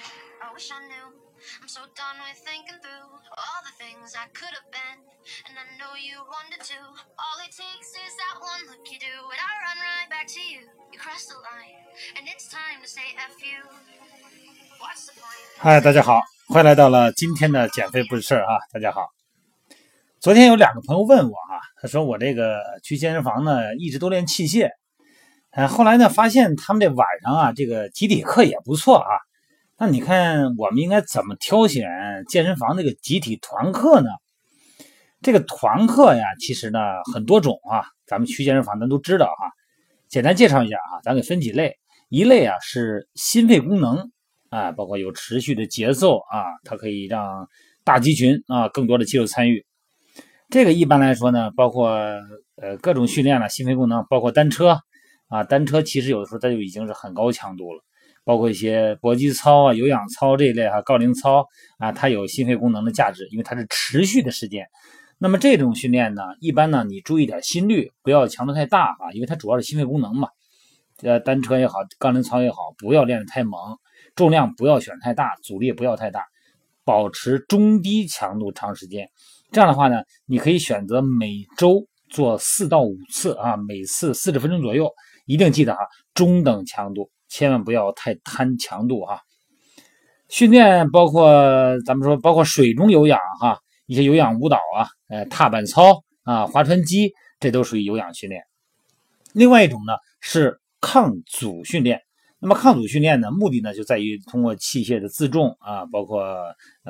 I wish I knew. I'm so done with thinking through all the things I could have been. And I know you wanted to. All it takes is that one look you do. And I run right back to you. You cross the line. And it's time to say F you. What's the point? 嗨，大家好，欢迎来到了今天的减肥不是事儿啊！大家好，昨天有两个朋友问我啊，他说我这个去健身房呢，一直都练器械，呃，后来呢发现他们这晚上啊，这个集体课也不错啊。那你看我们应该怎么挑选健身房这个集体团课呢？这个团课呀，其实呢很多种啊，咱们去健身房咱都知道哈。简单介绍一下啊，咱给分几类，一类啊是心肺功能。啊，包括有持续的节奏啊，它可以让大肌群啊更多的肌肉参与。这个一般来说呢，包括呃各种训练了，心肺功能，包括单车啊，单车其实有的时候它就已经是很高强度了，包括一些搏击操啊、有氧操这一类哈，杠铃操啊，它有心肺功能的价值，因为它是持续的时间。那么这种训练呢，一般呢你注意点心率，不要强度太大啊，因为它主要是心肺功能嘛。呃，单车也好，杠铃操也好，不要练得太猛。重量不要选太大，阻力不要太大，保持中低强度长时间。这样的话呢，你可以选择每周做四到五次啊，每次四十分钟左右。一定记得哈，中等强度，千万不要太贪强度哈。训练包括咱们说，包括水中有氧哈，一些有氧舞蹈啊，呃，踏板操啊，划船机，这都属于有氧训练。另外一种呢是抗阻训练。那么抗阻训练呢，目的呢就在于通过器械的自重啊，包括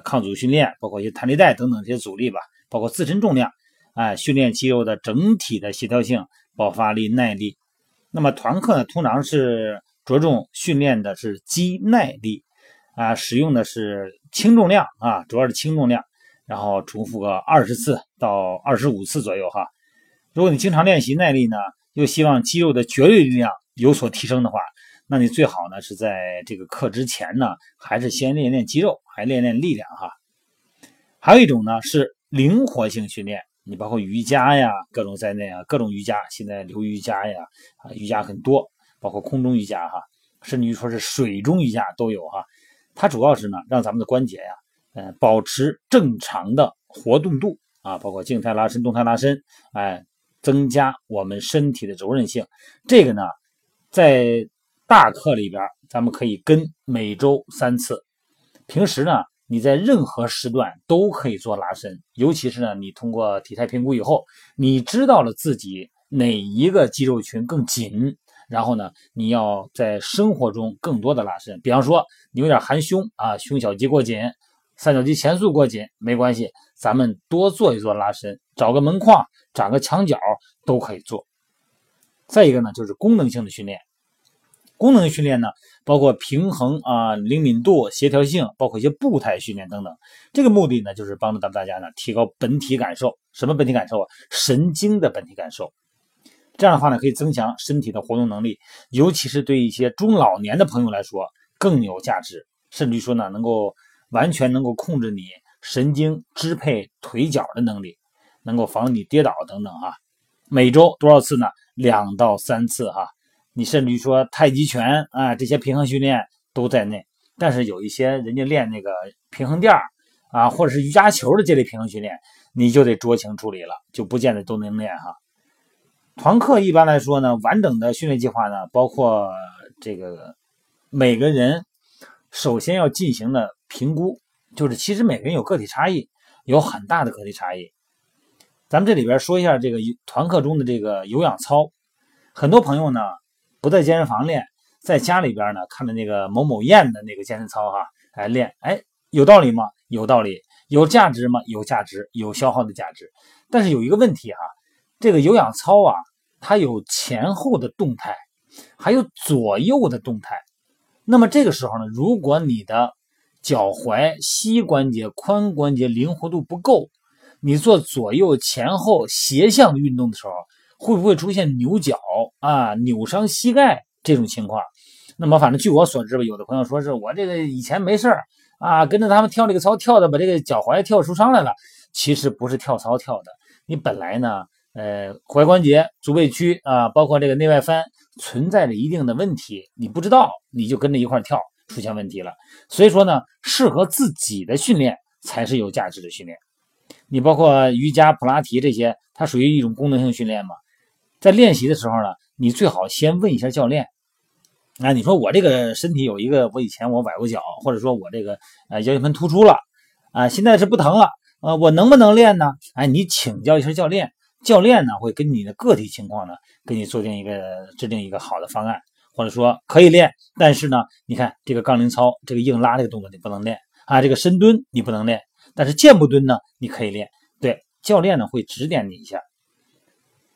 抗阻训练，包括一些弹力带等等这些阻力吧，包括自身重量，哎，训练肌肉的整体的协调性、爆发力、耐力。那么团课呢，通常是着重训练的是肌耐力，啊，使用的是轻重量啊，主要是轻重量，然后重复个二十次到二十五次左右哈。如果你经常练习耐力呢，又希望肌肉的绝对力量有所提升的话。那你最好呢是在这个课之前呢，还是先练练肌肉，还练练力量哈。还有一种呢是灵活性训练，你包括瑜伽呀，各种在内啊，各种瑜伽，现在流瑜伽呀，啊瑜伽很多，包括空中瑜伽哈，甚至于说是水中瑜伽都有哈。它主要是呢让咱们的关节呀，呃保持正常的活动度啊，包括静态拉伸、动态拉伸，哎，增加我们身体的柔韧性。这个呢在大课里边，咱们可以跟每周三次。平时呢，你在任何时段都可以做拉伸，尤其是呢，你通过体态评估以后，你知道了自己哪一个肌肉群更紧，然后呢，你要在生活中更多的拉伸。比方说，你有点含胸啊，胸小肌过紧，三角肌前束过紧，没关系，咱们多做一做拉伸，找个门框，长个墙角都可以做。再一个呢，就是功能性的训练。功能训练呢，包括平衡啊、灵敏度、协调性，包括一些步态训练等等。这个目的呢，就是帮助咱们大家呢提高本体感受。什么本体感受啊？神经的本体感受。这样的话呢，可以增强身体的活动能力，尤其是对一些中老年的朋友来说更有价值。甚至于说呢，能够完全能够控制你神经支配腿脚的能力，能够防止你跌倒等等啊。每周多少次呢？两到三次哈。你甚至于说太极拳啊，这些平衡训练都在内，但是有一些人家练那个平衡垫啊，或者是瑜伽球的这类平衡训练，你就得酌情处理了，就不见得都能练哈。团课一般来说呢，完整的训练计划呢，包括这个每个人首先要进行的评估，就是其实每个人有个体差异，有很大的个体差异。咱们这里边说一下这个团课中的这个有氧操，很多朋友呢。不在健身房练，在家里边呢，看着那个某某燕的那个健身操哈，来练，哎，有道理吗？有道理，有价值吗？有价值，有消耗的价值。但是有一个问题哈，这个有氧操啊，它有前后的动态，还有左右的动态。那么这个时候呢，如果你的脚踝、膝关节、髋关节灵活度不够，你做左右前后斜向运动的时候。会不会出现扭脚啊、扭伤膝盖这种情况？那么反正据我所知吧，有的朋友说是我这个以前没事儿啊，跟着他们跳这个操，跳的把这个脚踝跳出伤来了。其实不是跳操跳的，你本来呢，呃，踝关节、足背屈啊，包括这个内外翻存在着一定的问题，你不知道，你就跟着一块跳，出现问题了。所以说呢，适合自己的训练才是有价值的训练。你包括瑜伽、普拉提这些，它属于一种功能性训练嘛。在练习的时候呢，你最好先问一下教练。啊，你说我这个身体有一个，我以前我崴过脚，或者说我这个呃腰间盘突出了，啊，现在是不疼了，啊，我能不能练呢？哎，你请教一下教练，教练呢会根据你的个体情况呢，给你做定一个制定一个好的方案，或者说可以练，但是呢，你看这个杠铃操，这个硬拉这个动作你不能练啊，这个深蹲你不能练。但是箭步蹲呢，你可以练。对，教练呢会指点你一下。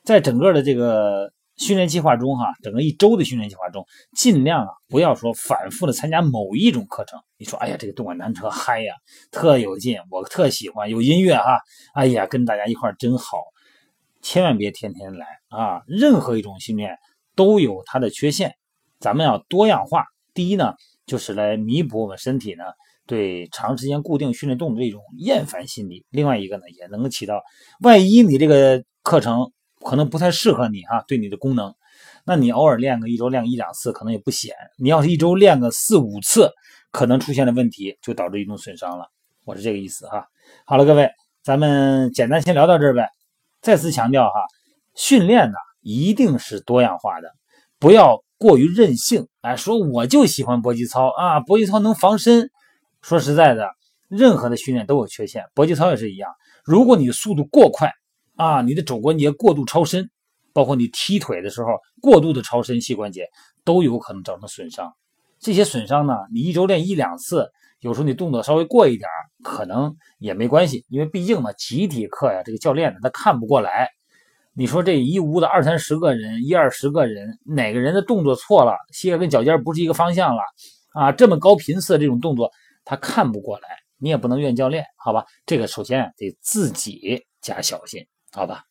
在整个的这个训练计划中，哈，整个一周的训练计划中，尽量啊不要说反复的参加某一种课程。你说，哎呀，这个动感单车嗨呀，特有劲，我特喜欢，有音乐哈，哎呀，跟大家一块真好。千万别天天来啊！任何一种训练都有它的缺陷，咱们要多样化。第一呢，就是来弥补我们身体呢。对长时间固定训练动作的一种厌烦心理，另外一个呢，也能够起到，万一你这个课程可能不太适合你哈，对你的功能，那你偶尔练个一周练一两次可能也不显，你要是一周练个四五次，可能出现的问题就导致一种损伤了，我是这个意思哈。好了，各位，咱们简单先聊到这儿呗。再次强调哈，训练呢一定是多样化的，不要过于任性，哎，说我就喜欢搏击操啊，搏击操能防身。说实在的，任何的训练都有缺陷，搏击操也是一样。如果你速度过快啊，你的肘关节过度超伸，包括你踢腿的时候过度的超伸膝关节，都有可能造成损伤。这些损伤呢，你一周练一两次，有时候你动作稍微过一点，可能也没关系，因为毕竟嘛，集体课呀，这个教练呢他看不过来。你说这一屋的二三十个人，一二十个人，哪个人的动作错了，膝盖跟脚尖不是一个方向了啊？这么高频次这种动作。他看不过来，你也不能怨教练，好吧？这个首先得自己加小心，好吧？